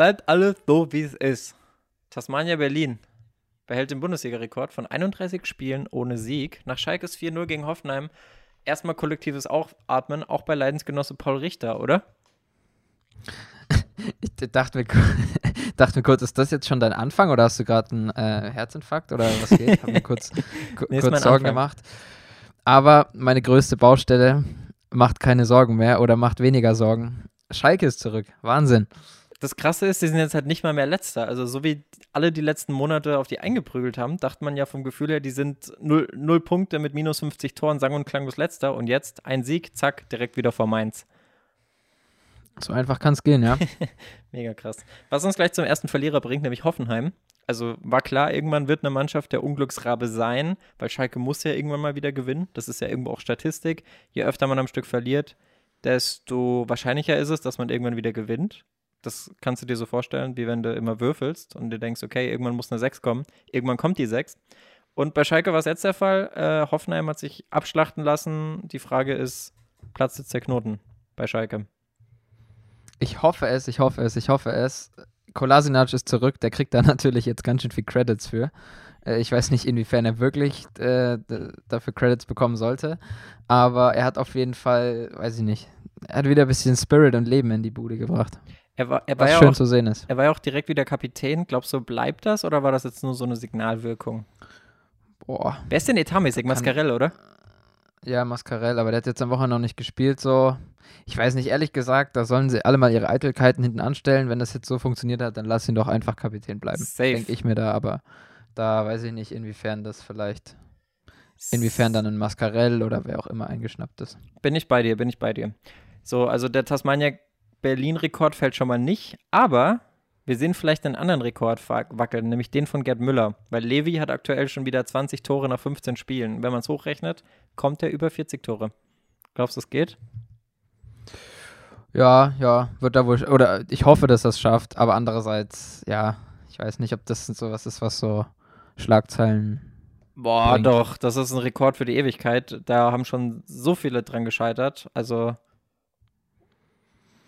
bleibt alles so, wie es ist. Tasmania Berlin behält den Bundesliga-Rekord von 31 Spielen ohne Sieg. Nach Schalkes 4-0 gegen Hoffenheim erstmal kollektives Aufatmen, auch bei Leidensgenosse Paul Richter, oder? Ich dachte mir, dachte mir kurz, ist das jetzt schon dein Anfang oder hast du gerade einen äh, Herzinfarkt oder was geht? Ich habe mir kurz, nee, kurz Sorgen Anfang. gemacht. Aber meine größte Baustelle macht keine Sorgen mehr oder macht weniger Sorgen. Schalke ist zurück. Wahnsinn. Das Krasse ist, die sind jetzt halt nicht mal mehr Letzter. Also, so wie alle die letzten Monate auf die eingeprügelt haben, dachte man ja vom Gefühl her, die sind null, null Punkte mit minus 50 Toren, sang- und klanglos Letzter. Und jetzt ein Sieg, zack, direkt wieder vor Mainz. So einfach kann es gehen, ja. Mega krass. Was uns gleich zum ersten Verlierer bringt, nämlich Hoffenheim. Also war klar, irgendwann wird eine Mannschaft der Unglücksrabe sein, weil Schalke muss ja irgendwann mal wieder gewinnen. Das ist ja irgendwo auch Statistik. Je öfter man am Stück verliert, desto wahrscheinlicher ist es, dass man irgendwann wieder gewinnt. Das kannst du dir so vorstellen, wie wenn du immer würfelst und du denkst, okay, irgendwann muss eine 6 kommen. Irgendwann kommt die 6. Und bei Schalke war es jetzt der Fall. Äh, Hoffenheim hat sich abschlachten lassen. Die Frage ist, platzt jetzt der Knoten bei Schalke? Ich hoffe es, ich hoffe es, ich hoffe es. Kolasinac ist zurück, der kriegt da natürlich jetzt ganz schön viel Credits für. Äh, ich weiß nicht, inwiefern er wirklich äh, dafür Credits bekommen sollte, aber er hat auf jeden Fall, weiß ich nicht, er hat wieder ein bisschen Spirit und Leben in die Bude gebracht. Er war, er war was ja schön auch, zu sehen ist. Er war ja auch direkt wieder Kapitän. Glaubst du, bleibt das oder war das jetzt nur so eine Signalwirkung? Boah. Wer ist denn etatmäßig? Mascarell, oder? Ja, Mascarell, aber der hat jetzt am Wochenende noch nicht gespielt, so. Ich weiß nicht, ehrlich gesagt, da sollen sie alle mal ihre Eitelkeiten hinten anstellen. Wenn das jetzt so funktioniert hat, dann lass ihn doch einfach Kapitän bleiben. Safe. Denke ich mir da, aber da weiß ich nicht, inwiefern das vielleicht, inwiefern dann ein Mascarell oder wer auch immer eingeschnappt ist. Bin ich bei dir, bin ich bei dir. So, also der Tasmania Berlin-Rekord fällt schon mal nicht, aber wir sehen vielleicht einen anderen Rekord wackeln, nämlich den von Gerd Müller, weil Levi hat aktuell schon wieder 20 Tore nach 15 Spielen. Wenn man es hochrechnet, kommt er über 40 Tore. Glaubst du, es geht? Ja, ja, wird da wohl, oder ich hoffe, dass das schafft, aber andererseits, ja, ich weiß nicht, ob das so was ist, was so Schlagzeilen. Boah, bringt. doch, das ist ein Rekord für die Ewigkeit. Da haben schon so viele dran gescheitert. Also,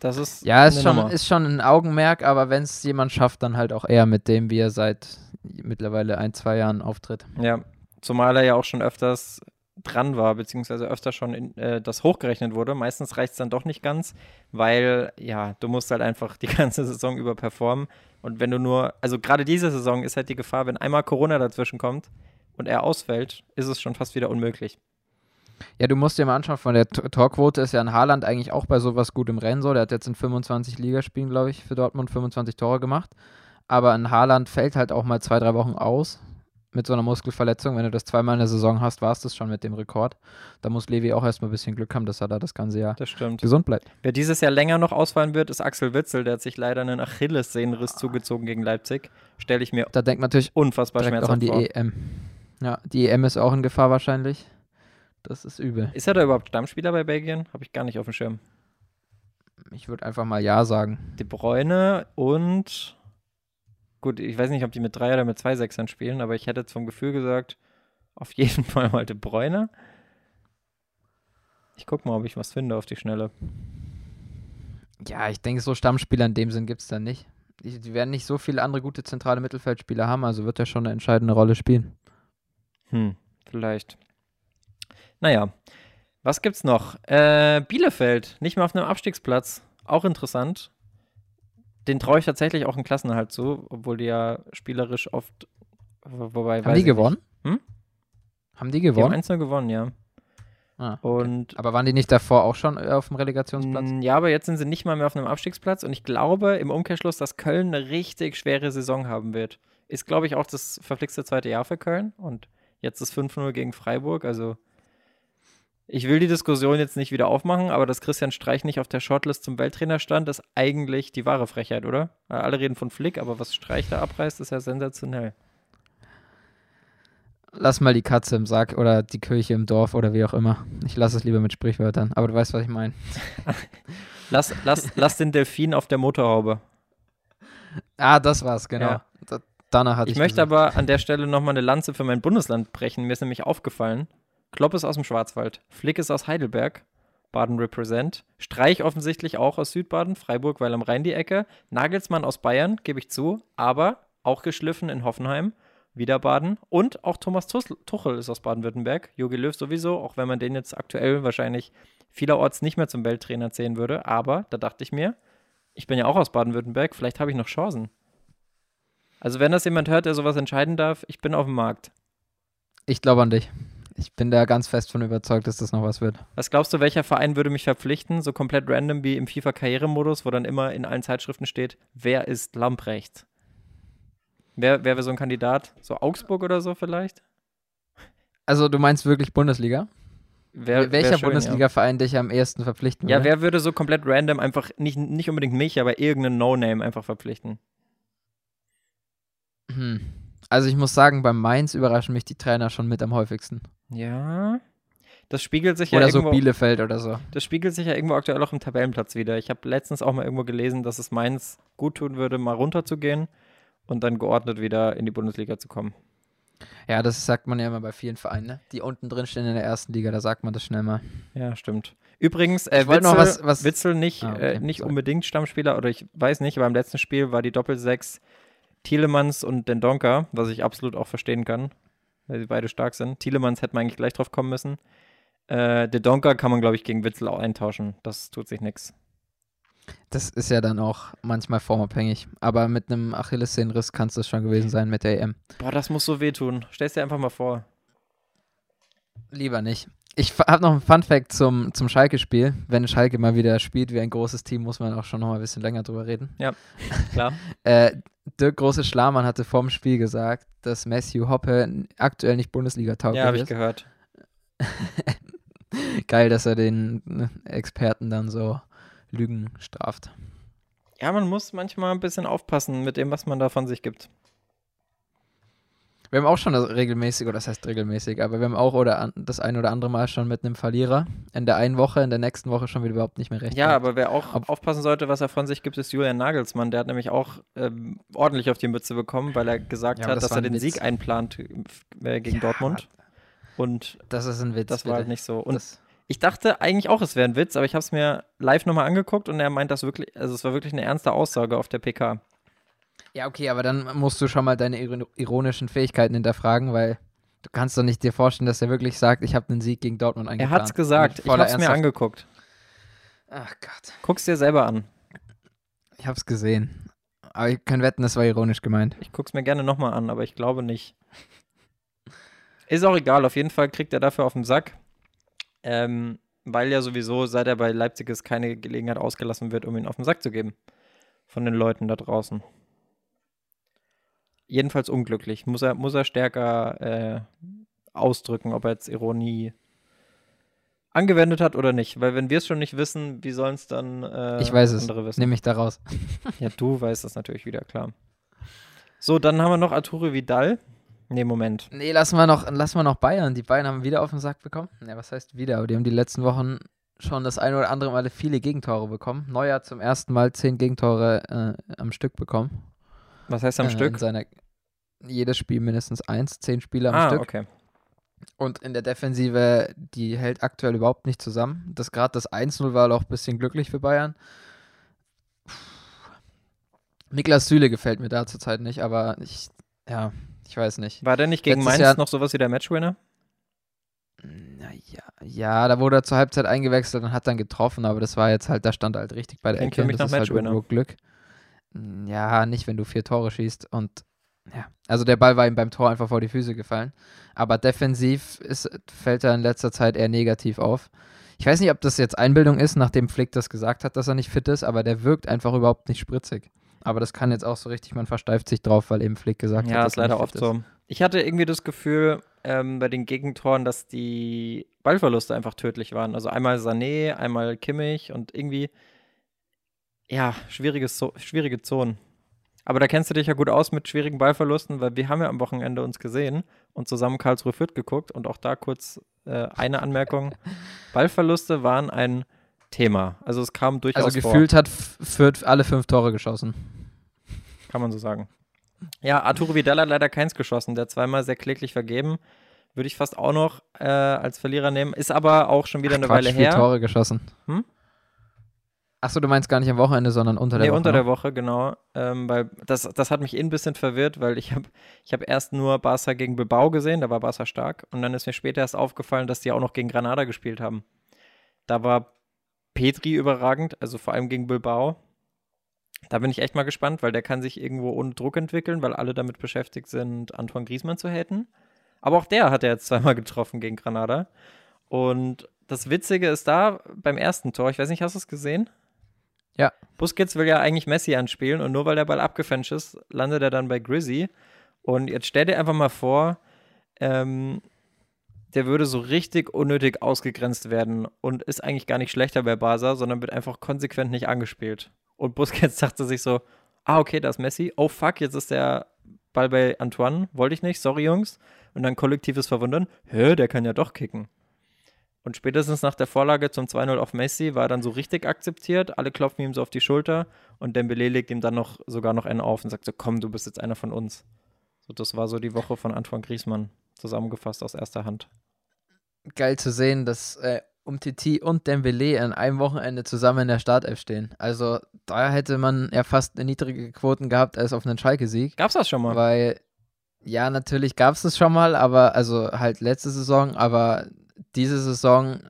das ist. Ja, ist schon, ist schon ein Augenmerk, aber wenn es jemand schafft, dann halt auch eher mit dem, wie er seit mittlerweile ein, zwei Jahren auftritt. Ja, zumal er ja auch schon öfters dran war, beziehungsweise öfter schon in, äh, das hochgerechnet wurde. Meistens reicht es dann doch nicht ganz, weil ja, du musst halt einfach die ganze Saison über performen. Und wenn du nur, also gerade diese Saison ist halt die Gefahr, wenn einmal Corona dazwischen kommt und er ausfällt, ist es schon fast wieder unmöglich. Ja, du musst dir mal anschauen, von der Torquote ist ja ein Haaland eigentlich auch bei sowas gut im Rennen so. Der hat jetzt in 25 Ligaspielen, glaube ich, für Dortmund 25 Tore gemacht. Aber ein Haaland fällt halt auch mal zwei, drei Wochen aus mit so einer Muskelverletzung. Wenn du das zweimal in der Saison hast, war es das schon mit dem Rekord. Da muss Levi auch erstmal ein bisschen Glück haben, dass er da das ganze Jahr gesund bleibt. Wer dieses Jahr länger noch ausfallen wird, ist Axel Witzel. Der hat sich leider einen Achillessehnenriss zugezogen gegen Leipzig. Stelle ich mir da denkt man natürlich unfassbar schmerzhaft auch an die vor. EM. Ja, die EM ist auch in Gefahr wahrscheinlich. Das ist übel. Ist er da überhaupt Stammspieler bei Belgien? Habe ich gar nicht auf dem Schirm. Ich würde einfach mal Ja sagen. Die Bräune und Gut, ich weiß nicht, ob die mit drei oder mit zwei Sechsern spielen, aber ich hätte jetzt vom Gefühl gesagt, auf jeden Fall mal De Bräune. Ich guck mal, ob ich was finde auf die Schnelle. Ja, ich denke, so Stammspieler in dem Sinn gibt es dann nicht. Die, die, werden nicht so viele andere gute zentrale Mittelfeldspieler haben, also wird er schon eine entscheidende Rolle spielen. Hm, vielleicht. Naja, was gibt's noch? Äh, Bielefeld, nicht mehr auf einem Abstiegsplatz. Auch interessant den traue ich tatsächlich auch einen Klassenerhalt zu, obwohl die ja spielerisch oft. Wobei, Haben die gewonnen? Hm? Haben die gewonnen? Die haben 1 gewonnen, ja. Ah, okay. aber waren die nicht davor auch schon auf dem Relegationsplatz? Ja, aber jetzt sind sie nicht mal mehr auf einem Abstiegsplatz und ich glaube im Umkehrschluss, dass Köln eine richtig schwere Saison haben wird. Ist, glaube ich, auch das verflixte zweite Jahr für Köln und jetzt ist 5-0 gegen Freiburg, also ich will die Diskussion jetzt nicht wieder aufmachen, aber dass Christian Streich nicht auf der Shortlist zum Welttrainer stand, ist eigentlich die wahre Frechheit, oder? Alle reden von Flick, aber was Streich da abreißt, ist ja sensationell. Lass mal die Katze im Sack oder die Kirche im Dorf oder wie auch immer. Ich lasse es lieber mit Sprichwörtern, aber du weißt, was ich meine. lass, lass, lass den Delfin auf der Motorhaube. Ah, das war's, genau. Ja. Da, danach hatte ich. Ich möchte gesagt. aber an der Stelle nochmal eine Lanze für mein Bundesland brechen. Mir ist nämlich aufgefallen, Klopp ist aus dem Schwarzwald, Flick ist aus Heidelberg. Baden represent. Streich offensichtlich auch aus Südbaden, Freiburg, weil am Rhein die Ecke. Nagelsmann aus Bayern, gebe ich zu, aber auch geschliffen in Hoffenheim, wieder Baden. Und auch Thomas Tuchel ist aus Baden-Württemberg. Jogi Löw sowieso, auch wenn man den jetzt aktuell wahrscheinlich vielerorts nicht mehr zum Welttrainer zählen würde. Aber da dachte ich mir, ich bin ja auch aus Baden-Württemberg, vielleicht habe ich noch Chancen. Also wenn das jemand hört, der sowas entscheiden darf, ich bin auf dem Markt. Ich glaube an dich. Ich bin da ganz fest von überzeugt, dass das noch was wird. Was glaubst du, welcher Verein würde mich verpflichten, so komplett random wie im FIFA-Karrieremodus, wo dann immer in allen Zeitschriften steht, wer ist Lamprecht? Wer, wer wäre so ein Kandidat? So Augsburg oder so vielleicht? Also du meinst wirklich Bundesliga? Wer, Welcher Bundesliga-Verein dich am ehesten verpflichten würde? Ja, wer würde so komplett random einfach, nicht, nicht unbedingt mich, aber irgendeinen No-Name einfach verpflichten? Hm. Also ich muss sagen, beim Mainz überraschen mich die Trainer schon mit am häufigsten. Ja. Das spiegelt sich oder ja irgendwo, so Bielefeld oder so. Das spiegelt sich ja irgendwo aktuell auch im Tabellenplatz wieder. Ich habe letztens auch mal irgendwo gelesen, dass es Mainz gut tun würde, mal runterzugehen und dann geordnet wieder in die Bundesliga zu kommen. Ja, das sagt man ja immer bei vielen Vereinen, ne? die unten drin stehen in der ersten Liga, da sagt man das schnell mal. Ja, stimmt. Übrigens, äh, Witzel, noch was, was Witzel nicht, ah, okay, äh, nicht unbedingt Stammspieler, oder ich weiß nicht, aber im letzten Spiel war die Doppelsechs Thielemanns und den Donker, was ich absolut auch verstehen kann, weil sie beide stark sind. Thielemanns hätte man eigentlich gleich drauf kommen müssen. Äh, den Donker kann man, glaube ich, gegen Witzel auch eintauschen. Das tut sich nichts. Das ist ja dann auch manchmal formabhängig. Aber mit einem Achillessehnenriss kann es das schon gewesen sein mit der EM. Boah, das muss so wehtun. Stell's dir einfach mal vor. Lieber nicht. Ich habe noch einen Fun-Fact zum, zum Schalke-Spiel. Wenn Schalke mal wieder spielt wie ein großes Team, muss man auch schon noch mal ein bisschen länger drüber reden. Ja, klar. äh, Dirk Große Schlamann hatte vorm Spiel gesagt, dass Matthew Hoppe aktuell nicht Bundesliga-tauglich ist. Ja, habe ich gehört. Geil, dass er den ne, Experten dann so Lügen straft. Ja, man muss manchmal ein bisschen aufpassen mit dem, was man da von sich gibt. Wir haben auch schon das regelmäßig, oder das heißt regelmäßig, aber wir haben auch oder an, das ein oder andere Mal schon mit einem Verlierer in der einen Woche, in der nächsten Woche schon wieder überhaupt nicht mehr recht. Ja, hat. aber wer auch Ob aufpassen sollte, was er von sich gibt, ist Julian Nagelsmann. Der hat nämlich auch ähm, ordentlich auf die Mütze bekommen, weil er gesagt ja, hat, das dass er den Witz. Sieg einplant äh, gegen ja, Dortmund. Und das ist ein Witz. Das bitte. war halt nicht so. Und das ich dachte eigentlich auch, es wäre ein Witz, aber ich habe es mir live nochmal angeguckt und er meint das wirklich, also es war wirklich eine ernste Aussage auf der PK. Ja, okay, aber dann musst du schon mal deine ironischen Fähigkeiten hinterfragen, weil du kannst doch nicht dir vorstellen, dass er wirklich sagt, ich habe einen Sieg gegen Dortmund eingeplant. Er hat es gesagt, ich habe es mir angeguckt. Ach Gott. Guck's dir selber an. Ich habe es gesehen. Aber ich kann wetten, das war ironisch gemeint. Ich guck's mir gerne nochmal an, aber ich glaube nicht. Ist auch egal, auf jeden Fall kriegt er dafür auf den Sack. Ähm, weil ja sowieso, seit er bei Leipzig ist, keine Gelegenheit ausgelassen wird, um ihn auf den Sack zu geben. Von den Leuten da draußen. Jedenfalls unglücklich. Muss er, muss er stärker äh, ausdrücken, ob er jetzt Ironie angewendet hat oder nicht. Weil wenn wir es schon nicht wissen, wie sollen es dann äh, ich weiß andere es. wissen? Nehme ich daraus. ja, du weißt das natürlich wieder, klar. So, dann haben wir noch Arturo Vidal. Nee, Moment. Nee, lassen wir noch, lassen wir noch Bayern. Die Bayern haben wieder auf den Sack bekommen. Ja, was heißt wieder? Aber die haben die letzten Wochen schon das eine oder andere Mal viele Gegentore bekommen. Neuer zum ersten Mal zehn Gegentore äh, am Stück bekommen. Was heißt am äh, Stück? Seiner, jedes Spiel mindestens eins, zehn Spiele am ah, Stück. okay. Und in der Defensive, die hält aktuell überhaupt nicht zusammen. Das gerade das 1-0 war auch ein bisschen glücklich für Bayern. Niklas Süle gefällt mir da zurzeit nicht, aber ich, ja, ich weiß nicht. War der nicht gegen Letztes Mainz Jahr, noch sowas wie der Matchwinner? Naja, ja, da wurde er zur Halbzeit eingewechselt und hat dann getroffen, aber das war jetzt halt, da stand halt richtig bei der Klingt Ecke. Für mich das nach ist halt Glück. Ja, nicht, wenn du vier Tore schießt und ja, also der Ball war ihm beim Tor einfach vor die Füße gefallen. Aber defensiv ist, fällt er in letzter Zeit eher negativ auf. Ich weiß nicht, ob das jetzt Einbildung ist, nachdem Flick das gesagt hat, dass er nicht fit ist, aber der wirkt einfach überhaupt nicht spritzig. Aber das kann jetzt auch so richtig, man versteift sich drauf, weil eben Flick gesagt ja, hat. Ja, ist leider oft so. Ich hatte irgendwie das Gefühl ähm, bei den Gegentoren, dass die Ballverluste einfach tödlich waren. Also einmal Sané, einmal Kimmich und irgendwie, ja, schwierige, so schwierige Zonen. Aber da kennst du dich ja gut aus mit schwierigen Ballverlusten, weil wir haben ja am Wochenende uns gesehen und zusammen Karlsruhe Fürth geguckt und auch da kurz äh, eine Anmerkung. Ballverluste waren ein Thema. Also es kam durchaus Also gefühlt vor. hat Fürth alle fünf Tore geschossen. Kann man so sagen. Ja, Arturo Vidal hat leider keins geschossen. Der zweimal sehr kläglich vergeben. Würde ich fast auch noch äh, als Verlierer nehmen. Ist aber auch schon wieder Ach, eine Quatsch, Weile her. Tore geschossen. Hm? Achso, du meinst gar nicht am Wochenende, sondern unter der nee, Woche. unter der Woche, genau. Ähm, weil das, das hat mich eh ein bisschen verwirrt, weil ich habe ich hab erst nur Barca gegen Bilbao gesehen, da war Barca stark. Und dann ist mir später erst aufgefallen, dass die auch noch gegen Granada gespielt haben. Da war Petri überragend, also vor allem gegen Bilbao. Da bin ich echt mal gespannt, weil der kann sich irgendwo ohne Druck entwickeln, weil alle damit beschäftigt sind, Antoine Griezmann zu haten. Aber auch der hat er jetzt zweimal getroffen gegen Granada. Und das Witzige ist da beim ersten Tor, ich weiß nicht, hast du es gesehen? Ja. Busquets will ja eigentlich Messi anspielen und nur weil der Ball abgefälscht ist, landet er dann bei Grizzy. Und jetzt stell dir einfach mal vor, ähm, der würde so richtig unnötig ausgegrenzt werden und ist eigentlich gar nicht schlechter bei Barca, sondern wird einfach konsequent nicht angespielt. Und Busquets dachte sich so, ah, okay, da ist Messi. Oh, fuck, jetzt ist der Ball bei Antoine. Wollte ich nicht, sorry, Jungs. Und dann kollektives Verwundern. Hä, der kann ja doch kicken. Und spätestens nach der Vorlage zum 2-0 auf Messi war er dann so richtig akzeptiert. Alle klopfen ihm so auf die Schulter und Dembele legt ihm dann noch sogar noch einen auf und sagt so, komm, du bist jetzt einer von uns. So, das war so die Woche von Antoine Griezmann, zusammengefasst aus erster Hand. Geil zu sehen, dass äh, Umtiti und Dembele an einem Wochenende zusammen in der Startelf stehen. Also da hätte man ja fast niedrige Quoten gehabt als auf einen Schalke-Sieg. Gab's das schon mal? Weil, ja, natürlich gab es das schon mal, aber, also halt letzte Saison, aber diese Saison,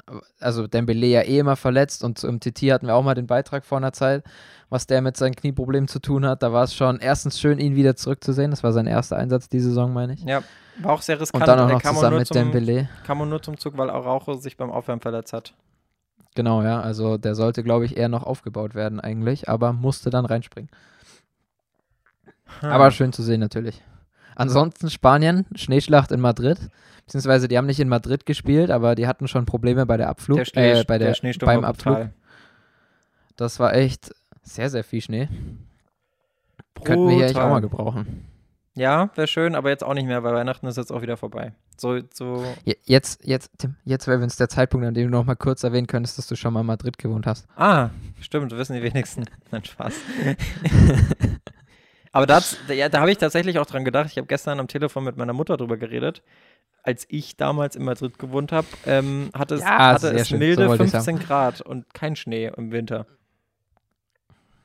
also Dembele ja eh immer verletzt und zum TT hatten wir auch mal den Beitrag vor einer Zeit, was der mit seinen Knieproblemen zu tun hat. Da war es schon erstens schön, ihn wieder zurückzusehen. Das war sein erster Einsatz diese Saison, meine ich. Ja, war auch sehr riskant. Und dann auch noch kam zusammen nur mit zum, Dembele. Kam auch nur zum Zug, weil Araujo sich beim Aufwärmen verletzt hat. Genau, ja. Also der sollte, glaube ich, eher noch aufgebaut werden eigentlich, aber musste dann reinspringen. Hm. Aber schön zu sehen natürlich. Ansonsten Spanien, Schneeschlacht in Madrid. Beziehungsweise die haben nicht in Madrid gespielt, aber die hatten schon Probleme bei der Abflug, der, Schnee, äh, bei der, Schneesturm beim Abflug. brutal. Das war echt sehr, sehr viel Schnee. Könnten wir hier eigentlich auch mal Brutal. gebrauchen. Ja, wäre schön, aber jetzt auch nicht mehr, weil Weihnachten ist jetzt auch wieder vorbei. So, so Je- Jetzt, jetzt, Tim, jetzt wäre es der Zeitpunkt, an dem du noch mal kurz erwähnen könntest, dass du schon mal in Madrid gewohnt hast. Ah, stimmt, wissen die wenigsten. Nein, Spaß. Aber da, hat's- ja, da habe ich tatsächlich auch dran gedacht. Ich habe gestern am Telefon mit meiner Mutter drüber geredet. Als ich damals in Madrid gewohnt habe, ähm, hatte es, Ja, hatte sehr es schön. milde So wollte ich's 15 Grad und kein Schnee im Winter.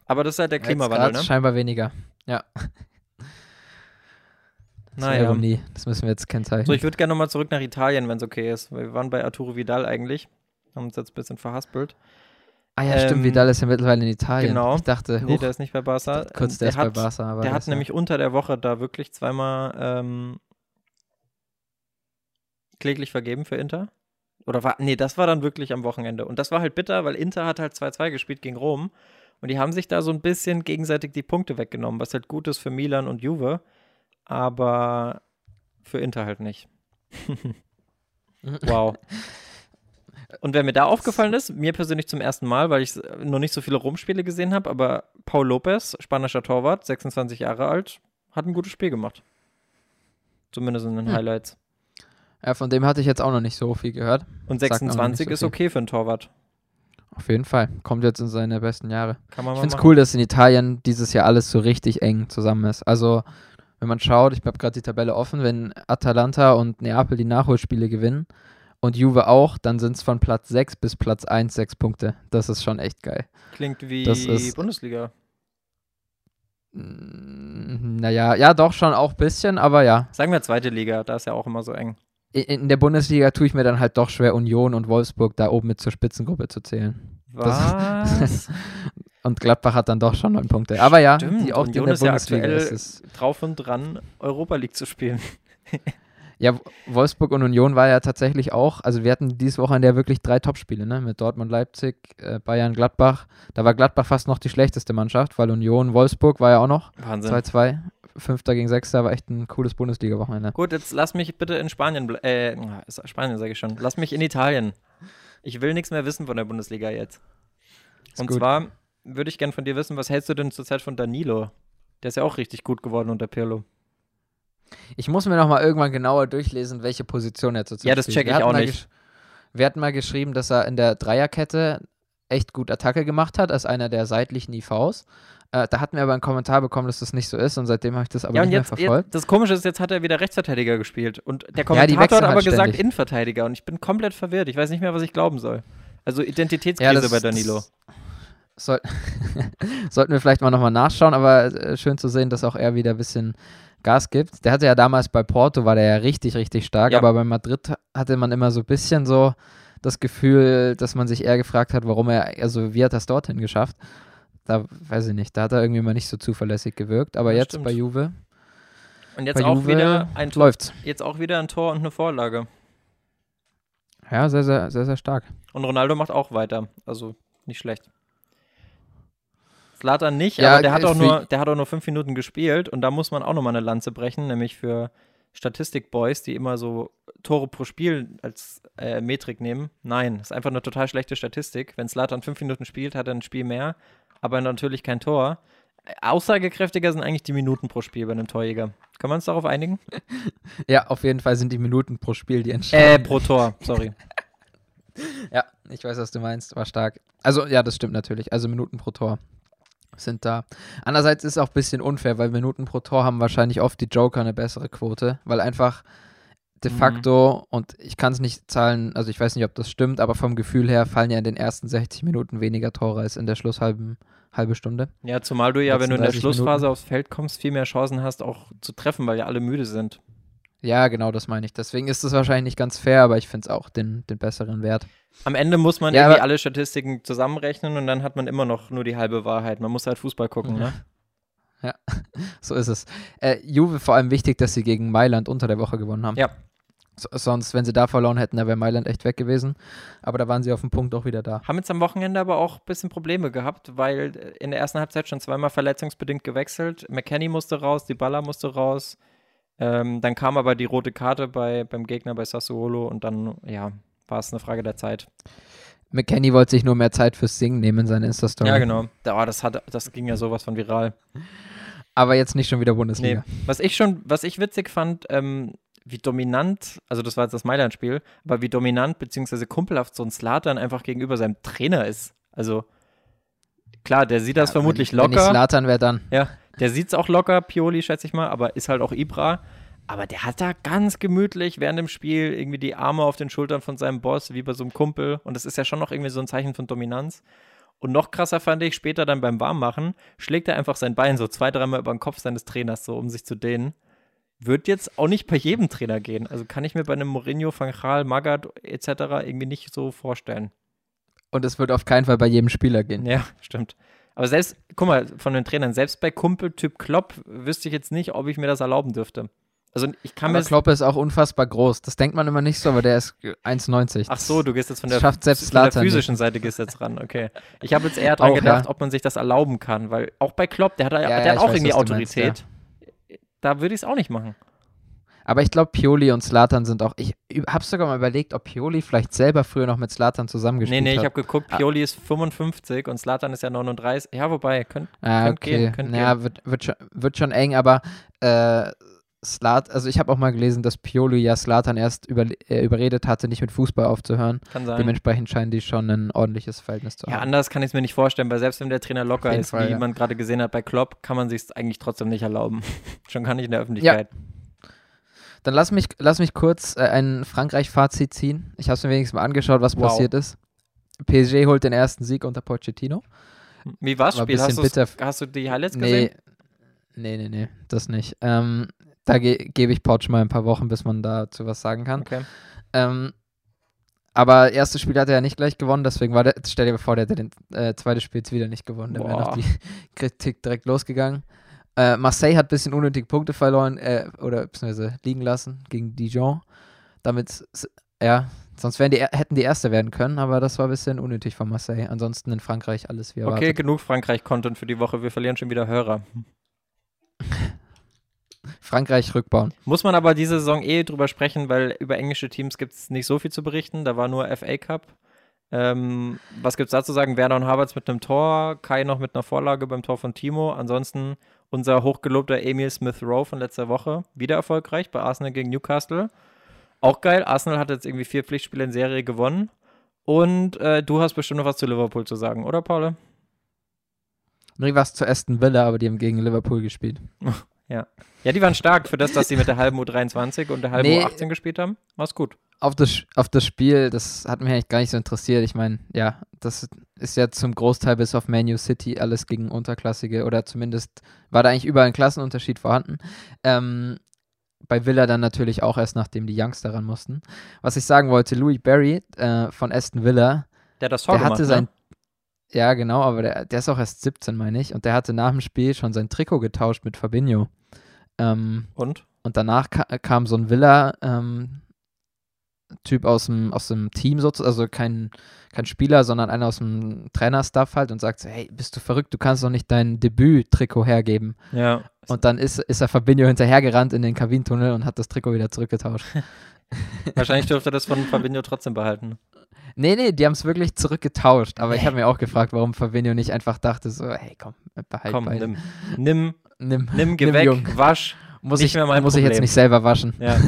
Aber das ist halt der Klimawandel, grad ne? scheinbar weniger. Ja. Das Naja. Ironie. Das müssen wir jetzt kennzeichnen. So, ich würde gerne nochmal zurück nach Italien, wenn es okay ist. Weil wir waren bei Arturo Vidal eigentlich. Haben uns jetzt ein bisschen verhaspelt. Ah ja, stimmt. ähm, Vidal ist ja mittlerweile in Italien. genau. Ich dachte, Nee, huch, der ist nicht bei Barca. kurz, Ähm, der, ist hat, bei Barca. Aber Der der hat nämlich unter der Woche da wirklich zweimal ähm, kläglich vergeben für Inter. Oder war, nee, das war dann wirklich am Wochenende. Und das war halt bitter, weil Inter hat halt 2-2 gespielt gegen Rom. Und die haben sich da so ein bisschen gegenseitig die Punkte weggenommen, was halt gut ist für Milan und Juve. Aber für Inter halt nicht. wow. Und wer mir da aufgefallen ist, mir persönlich zum ersten Mal, weil ich noch nicht so viele Rom-Spiele gesehen habe, aber Paul Lopez, spanischer Torwart, 26 Jahre alt, hat ein gutes Spiel gemacht. Zumindest in den Hm. Highlights. Ja, von dem hatte ich jetzt auch noch nicht so viel gehört. Und Sagt auch noch 26 nicht so ist okay für einen Torwart. Auf jeden Fall. Kommt jetzt in seine besten Jahre. Kann man Ich finde es cool, dass in Italien dieses Jahr alles so richtig eng zusammen ist. Also, wenn man schaut, ich habe gerade die Tabelle offen, wenn Atalanta und Neapel die Nachholspiele gewinnen und Juve auch, dann sind es von Platz 6 bis Platz 1 sechs Punkte. Das ist schon echt geil. Klingt wie Das ist- Bundesliga. Mm, Naja, ja, doch schon auch ein bisschen, aber ja. Sagen wir zweite Liga, da ist ja auch immer so eng. In, in der Bundesliga tue ich mir dann halt doch schwer, Union und Wolfsburg da oben mit zur Spitzengruppe zu zählen. Was? Und Gladbach hat dann doch schon neun Punkte. Aber ja, Stimmt, die auch Union in der ist ja Bundesliga aktuell- ist es. Drauf und dran, Europa League zu spielen. Ja, Wolfsburg und Union war ja tatsächlich auch, also wir hatten dieses Wochenende ja wirklich drei Topspiele, ne? Mit Dortmund, Leipzig, äh, Bayern, Gladbach. Da war Gladbach fast noch die schlechteste Mannschaft, weil Union, Wolfsburg war ja auch noch Wahnsinn. 2-2. Fünfter gegen Sechster war echt ein cooles Bundesliga-Wochenende. Gut, jetzt lass mich bitte in Spanien, äh, Spanien sage ich schon, lass mich in Italien. Ich will nichts mehr wissen von der Bundesliga jetzt. Ist Und gut. zwar würde ich gern von dir wissen, was hältst du denn zurzeit von Danilo? Der ist ja auch richtig gut geworden unter Pirlo. Ich muss mir noch mal irgendwann genauer durchlesen, welche Position er zurzeit Ja, das spielt. check Wir ich auch nicht. Wir hatten mal geschrieben, dass er in der Dreierkette echt gut Attacke gemacht hat, als einer der seitlichen IVs. Äh, da hatten wir aber einen Kommentar bekommen, dass das nicht so ist und seitdem habe ich das aber Ja, nicht mehr jetzt, verfolgt. jetzt, das Komische ist, jetzt hat er wieder Rechtsverteidiger gespielt. Und der Ja, Kommentator wechseln hat aber halt gesagt ständig. Innenverteidiger. Und ich bin komplett verwirrt. Ich weiß nicht mehr, was ich glauben soll. Also Ja, Identitätskrise das- bei Danilo. Soll, sollten wir vielleicht mal nochmal nachschauen, aber äh, schön zu sehen, dass auch er wieder ein bisschen Gas gibt. Der hatte ja damals bei Porto, war der ja richtig, richtig stark, Ja. aber bei Madrid hatte man immer so ein bisschen so das Gefühl, dass man sich eher gefragt hat, warum er, also wie hat er es dorthin geschafft? Da weiß ich nicht, da hat er irgendwie mal nicht so zuverlässig gewirkt, aber Ja, jetzt stimmt. bei Juve, Und jetzt auch Juve wieder ein Tor, läuft's. jetzt auch wieder ein Tor und eine Vorlage. Ja, sehr, sehr, sehr, sehr stark. Und Ronaldo macht auch weiter. Also nicht schlecht. Slatan nicht, Ja, aber der hat, äh, auch nur, der hat auch nur fünf Minuten gespielt und da muss man auch nochmal eine Lanze brechen, nämlich für Statistikboys, die immer so Tore pro Spiel als äh, Metrik nehmen. Nein, ist einfach eine total schlechte Statistik. Wenn Slatan fünf Minuten spielt, hat er ein Spiel mehr, aber natürlich kein Tor. Äh, Aussagekräftiger sind eigentlich die Minuten pro Spiel bei einem Torjäger. Können wir uns darauf einigen? Ja, auf jeden Fall sind die Minuten pro Spiel die Äh, entscheiden. pro Tor, sorry. Ja, ich weiß, was du meinst. War stark. Also, ja, das stimmt natürlich. Also Minuten pro Tor sind da. Andererseits ist es auch ein bisschen unfair, weil Minuten pro Tor haben wahrscheinlich oft die Joker eine bessere Quote, weil einfach de Mhm. facto, und ich kann es nicht zahlen, also ich weiß nicht, ob das stimmt, aber vom Gefühl her fallen ja in den ersten 60 Minuten weniger Tore als in der Schlusshalben halbe Stunde. Ja, zumal du ja, wenn du in der 36 Schlussphase Minuten. aufs Feld kommst, viel mehr Chancen hast, auch zu treffen, weil ja alle müde sind. Ja, genau, das meine ich. Deswegen ist es wahrscheinlich nicht ganz fair, aber ich finde es auch den, den besseren Wert. Am Ende muss man Ja, irgendwie alle Statistiken zusammenrechnen und dann hat man immer noch nur die halbe Wahrheit. Man muss halt Fußball gucken, ne? So ist es. Äh, Juve vor allem wichtig, dass sie gegen Mailand unter der Woche gewonnen haben. Ja. So, sonst, wenn sie da verloren hätten, da wäre Mailand echt weg gewesen. Aber da waren sie auf dem Punkt auch wieder da. Haben jetzt am Wochenende aber auch ein bisschen Probleme gehabt, weil in der ersten Halbzeit schon zweimal verletzungsbedingt gewechselt. McKenny musste raus, Dybala musste raus. Ähm, dann kam aber die rote Karte bei, beim Gegner bei Sassuolo und dann, ja, war es eine Frage der Zeit. McKenny wollte sich nur mehr Zeit fürs Singen nehmen in seine Insta-Story. Ja, genau. Da, das, hat, das ging ja sowas von viral. Aber jetzt nicht schon wieder Bundesliga. Was ich schon, was ich witzig fand, ähm, wie dominant, also das war jetzt das Mailand-Spiel, aber wie dominant bzw. kumpelhaft so ein Slatan einfach gegenüber seinem Trainer ist. Also klar, der sieht das Ja, vermutlich wenn, Wenn ich locker. Slatan wäre dann. Ja, der sieht es auch locker, Pioli, schätze ich mal, aber ist halt auch Ibra. Aber der hat da ganz gemütlich während dem Spiel irgendwie die Arme auf den Schultern von seinem Boss, wie bei so einem Kumpel. Und das ist ja schon noch irgendwie so ein Zeichen von Dominanz. Und noch krasser fand ich, später dann beim Warmmachen, schlägt er einfach sein Bein so zwei, dreimal über den Kopf seines Trainers, so um sich zu dehnen. Wird jetzt auch nicht bei jedem Trainer gehen. Also kann ich mir bei einem Mourinho, Van Gaal, Magath etc. irgendwie nicht so vorstellen. Und es wird auf keinen Fall bei jedem Spieler gehen. Ja, stimmt. Aber selbst, guck mal, von den Trainern, selbst bei Kumpel-Typ Klopp wüsste ich jetzt nicht, ob ich mir das erlauben dürfte. Also ich kann mir Aber Klopp ist auch unfassbar groß. Das denkt man immer nicht so, aber der ist 1,90. Ach so, du gehst jetzt von der, schafft selbst von der Zlatan nicht. physischen Seite gehst jetzt ran, okay. Ich habe jetzt eher dran Auch, gedacht, ja. ob man sich das erlauben kann, weil auch bei Klopp, der hat, ja, der ja, hat auch weiß, irgendwie du meinst, Autorität. Da würde ich es auch nicht machen. Aber ich glaube, Pioli und Slatan sind auch. Ich habe sogar mal überlegt, ob Pioli vielleicht selber früher noch mit Slatan Nee, zusammengespielt nee, ich hat. habe geguckt, Ah. Pioli ist 55 und Slatan ist ja 39. Ja, wobei, könnt, Ah, Könnt okay. gehen, könnt naja, wird, wird, schon, wird schon eng, aber äh, Slat, also ich habe auch mal gelesen, dass Pioli ja Slatan erst über, äh, überredet hatte, nicht mit Fußball aufzuhören. kann sein. Dementsprechend scheinen die schon ein ordentliches Verhältnis zu Ja, haben. anders kann ich es mir nicht vorstellen, weil selbst wenn der Trainer locker ist, Fall, wie ja. man gerade gesehen hat bei Klopp, kann man sich es eigentlich trotzdem nicht erlauben. Schon gar nicht in der Öffentlichkeit. Dann lass mich, lass mich kurz äh, ein Frankreich-Fazit ziehen. Ich habe es mir wenigstens mal angeschaut, was Wow. passiert ist. PSG holt den ersten Sieg unter Pochettino. Wie war's Spiel? Hast, bitter. hast du die Highlights Nee, gesehen? nee, nee, nee, das nicht. Ähm, da ge gebe ich Poch mal ein paar Wochen, bis man dazu was sagen kann. Okay. Ähm, aber erstes Spiel hat er ja nicht gleich gewonnen, deswegen war der, stell dir vor, der hätte den äh, zweites Spiel jetzt wieder nicht gewonnen. Da wäre noch die Kritik direkt losgegangen. Äh, Marseille hat ein bisschen unnötige Punkte verloren äh, oder beziehungsweise liegen lassen gegen Dijon. Damit, ja, sonst wären die, hätten die Erste werden können, aber das war ein bisschen unnötig von Marseille. Ansonsten in Frankreich alles wie Okay, erwartet. genug Frankreich-Content für die Woche. Wir verlieren schon wieder Hörer. Frankreich rückbauen. Muss man aber diese Saison eh drüber sprechen, weil über englische Teams gibt es nicht so viel zu berichten. Da war nur FA Cup. Ähm, was gibt es da zu sagen? Werner und Havertz mit einem Tor, Kai noch mit einer Vorlage beim Tor von Timo. Ansonsten unser hochgelobter Emil Smith Rowe von letzter Woche. Wieder erfolgreich bei Arsenal gegen Newcastle. Auch geil. Arsenal hat jetzt irgendwie vier Pflichtspiele in Serie gewonnen. Und äh, du hast bestimmt noch was zu Liverpool zu sagen, oder Paul? Rivas zu Aston Villa, aber die haben gegen Liverpool gespielt. Ja. Ja, die waren stark für das, dass sie mit der halben U23 und der halben Nee. U18 gespielt haben. War's gut. Auf das, auf das Spiel, das hat mich eigentlich gar nicht so interessiert. Ich meine, ja, das ist ja zum Großteil bis auf Manu City alles gegen Unterklassige oder zumindest war da eigentlich überall ein Klassenunterschied vorhanden. Ähm, bei Villa dann natürlich auch erst, nachdem die Youngster ran mussten. Was ich sagen wollte, Louis Barry äh, von Aston Villa, Der das Tor der gemacht, hatte sein. ne? Ja, genau, aber der, der ist auch erst 17, meine ich. Und der hatte nach dem Spiel schon sein Trikot getauscht mit Fabinho. Ähm, Und? und danach ka kam so ein Villa-Typ aus, dem, aus dem Team sozusagen, also kein, kein Spieler, sondern einer aus dem Trainerstaff halt und sagt so, hey, bist du verrückt, du kannst doch nicht dein Debüt-Trikot hergeben. Ja. Und dann ist, ist er Fabinho hinterhergerannt in den Kabinentunnel und hat das Trikot wieder zurückgetauscht. Wahrscheinlich dürfte das von Fabinho trotzdem behalten. nee, nee, die haben es wirklich zurückgetauscht. Aber ich habe mir auch gefragt, warum Fabinho nicht einfach dachte so, hey, komm, behalt Komm, beide. nimm. Nimm, nimm, nimm, geh weg, Jung. wasch. Muss, ich, muss ich jetzt nicht selber waschen. Ja.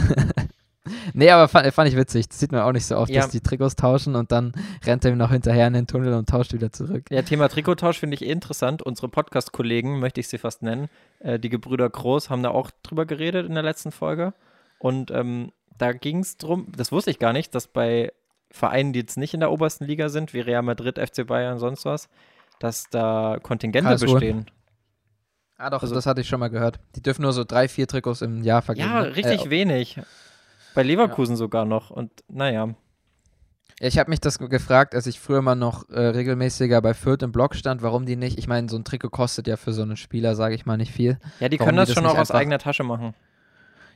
Nee, aber fand, fand ich witzig. Das sieht man auch nicht so oft, Ja. dass die Trikots tauschen und dann rennt er ihm noch hinterher in den Tunnel und tauscht wieder zurück. Ja, Thema Trikottausch finde ich interessant. Unsere Podcast-Kollegen, möchte ich sie fast nennen, äh, die Gebrüder Groß, haben da auch drüber geredet in der letzten Folge. Und ähm, da ging es drum, das wusste ich gar nicht, dass bei Vereinen, die jetzt nicht in der obersten Liga sind, wie Real Madrid, FC Bayern, sonst was, dass da Kontingente Karlsruhe. bestehen. Ah, doch, Also- das hatte ich schon mal gehört. Die dürfen nur so drei, vier Trikots im Jahr vergeben. Ja, ne? richtig Äh, wenig. Bei Leverkusen sogar noch. Und naja, Ja, ich habe mich das ge- gefragt, als ich früher mal noch äh, regelmäßiger bei Fürth im Blog stand, warum die nicht, ich meine, so ein Trikot kostet ja für so einen Spieler, sage ich mal, nicht viel. ja, die Warum können die das das schon auch aus eigener Tasche machen.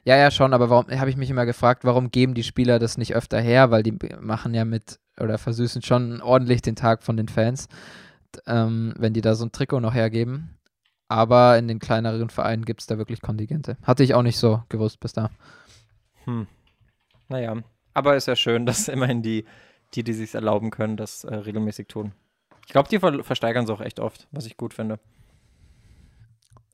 Ja, ja, schon, aber warum, habe ich mich immer gefragt, warum geben die Spieler das nicht öfter her, weil die machen ja mit oder versüßen schon ordentlich den Tag von den Fans, ähm, wenn die da so ein Trikot noch hergeben. Aber in den kleineren Vereinen gibt es da wirklich Kontingente. Hatte ich auch nicht so gewusst bis da. Hm. Naja, aber ist ja schön, dass immerhin die, die, die sich erlauben können, das äh, regelmäßig tun. Ich glaube, die ver versteigern es auch echt oft, was ich gut finde.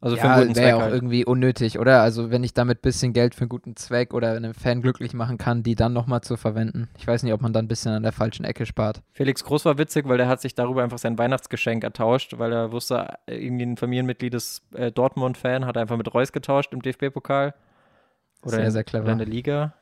Also für einen ja, guten wäre Zweck ja auch halt. irgendwie unnötig, oder? Also wenn ich damit ein bisschen Geld für einen guten Zweck oder einen Fan glücklich machen kann, die dann nochmal zu verwenden. Ich weiß nicht, ob man dann ein bisschen an der falschen Ecke spart. Felix Groß war witzig, weil der hat sich darüber einfach sein Weihnachtsgeschenk ertauscht, weil er wusste, irgendwie ein Familienmitglied ist äh, Dortmund-Fan, hat er einfach mit Reus getauscht im DFB-Pokal. Oder, Sehr, in- sehr oder clever. in der Liga.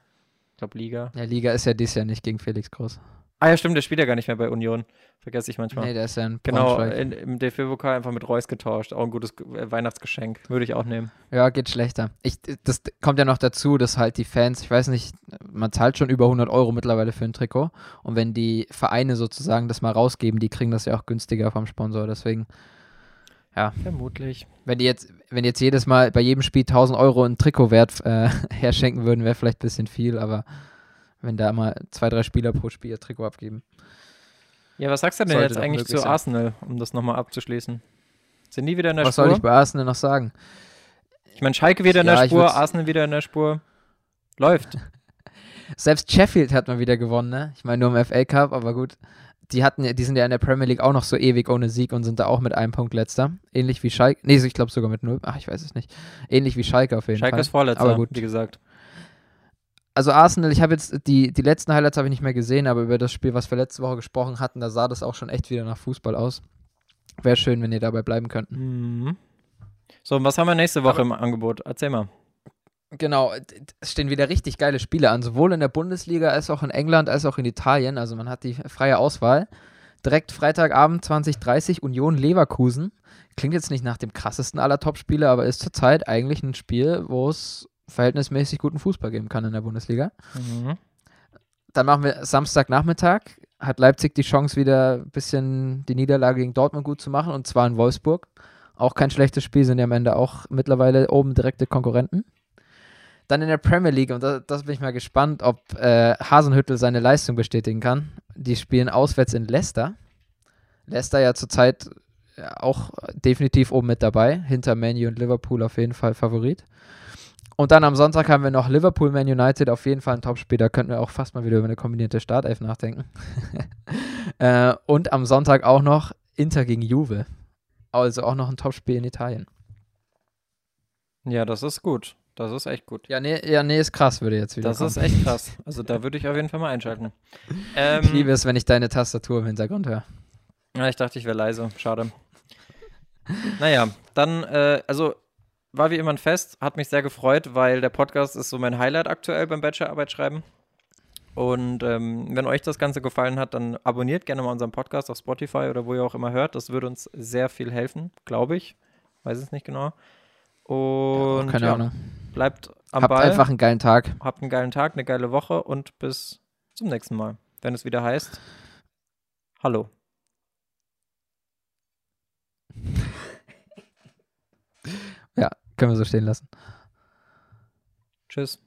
Ich glaube Liga. Ja, Liga ist ja dies Jahr nicht gegen Felix Groß. Ah ja, stimmt, der spielt ja gar nicht mehr bei Union. Vergesse ich manchmal. Nee, der ist ja ein Genau, in, im DFB-Pokal einfach mit Reus getauscht. Auch ein gutes äh, Weihnachtsgeschenk. Würde ich auch nehmen. Ja, geht schlechter. Ich, das kommt ja noch dazu, dass halt die Fans, ich weiß nicht, man zahlt schon über 100 Euro mittlerweile für ein Trikot. Und wenn die Vereine sozusagen das mal rausgeben, die kriegen das ja auch günstiger vom Sponsor. Deswegen, Vermutlich. wenn die jetzt, wenn die jetzt jedes Mal bei jedem Spiel 1000 Euro einen Trikotwert äh, herschenken würden, wäre vielleicht ein bisschen viel. Aber wenn da mal zwei, drei Spieler pro Spiel ihr Trikot abgeben. Ja, was sagst du denn Sollte jetzt eigentlich zu sein. Arsenal, um das nochmal abzuschließen? Sind die wieder in der Was Spur? soll ich bei Arsenal noch sagen? Ich meine, Schalke wieder in Ja, der Spur, Arsenal wieder in der Spur. Läuft. Selbst Sheffield hat mal wieder gewonnen, ne? Ich meine nur im FA Cup, aber gut. Die hatten die sind ja in der Premier League auch noch so ewig ohne Sieg und sind da auch mit einem Punkt letzter. Ähnlich wie Schalke. Nee, ich glaube sogar mit null. Ach, ich weiß es nicht. Ähnlich wie Schalke auf jeden Schalke Fall. ist Vorletzter, Aber gut. wie gesagt. Also Arsenal, ich habe jetzt die, die letzten Highlights habe ich nicht mehr gesehen, aber über das Spiel, was wir letzte Woche gesprochen hatten, da sah das auch schon echt wieder nach Fußball aus. Wäre schön, wenn ihr dabei bleiben könnt. Mhm. So, und was haben wir nächste Woche im Angebot? Erzähl mal. Genau, es stehen wieder richtig geile Spiele an, sowohl in der Bundesliga als auch in England als auch in Italien. Also man hat die freie Auswahl. Direkt Freitagabend 2030 Union Leverkusen. Klingt jetzt nicht nach dem krassesten aller Topspiele, aber ist zurzeit eigentlich ein Spiel, wo es verhältnismäßig guten Fußball geben kann in der Bundesliga. Mhm. Dann machen wir Samstagnachmittag. Hat Leipzig die Chance, wieder ein bisschen die Niederlage gegen Dortmund gut zu machen, und zwar in Wolfsburg. Auch kein schlechtes Spiel, sind ja am Ende auch mittlerweile oben direkte Konkurrenten. Dann in der Premier League, und da, das bin ich mal gespannt, ob äh, Hasenhüttel seine Leistung bestätigen kann. Die spielen auswärts in Leicester. Leicester ja zurzeit auch definitiv oben mit dabei. Hinter Manu und Liverpool auf jeden Fall Favorit. Und dann am Sonntag haben wir noch Liverpool Man United, auf jeden Fall ein Topspiel. Da könnten wir auch fast mal wieder über eine kombinierte Startelf nachdenken. äh, und am Sonntag auch noch Inter gegen Juve. Also auch noch ein Topspiel in Italien. Ja, das ist gut. Das ist echt gut. Ja, nee, ja, nee ist krass, würde jetzt wieder Das kommen. ist echt krass. Also da würde ich auf jeden Fall mal einschalten. Ähm, Ich liebe es, wenn ich deine Tastatur im Hintergrund höre. ja, ich dachte, ich wäre leise. Schade. naja, dann, äh, also war wie immer ein Fest, hat mich sehr gefreut, weil der Podcast ist so mein Highlight aktuell beim Bachelorarbeit schreiben. Und ähm, wenn euch das Ganze gefallen hat, dann abonniert gerne mal unseren Podcast auf Spotify oder wo ihr auch immer hört. Das würde uns sehr viel helfen, glaube ich. Weiß es nicht genau. Und ja, keine ja, Ahnung. Bleibt am Habt Ball. einfach einen geilen Tag. Habt einen geilen Tag, eine geile Woche und bis zum nächsten Mal, wenn es wieder heißt Hallo. können wir so stehen lassen. Tschüss.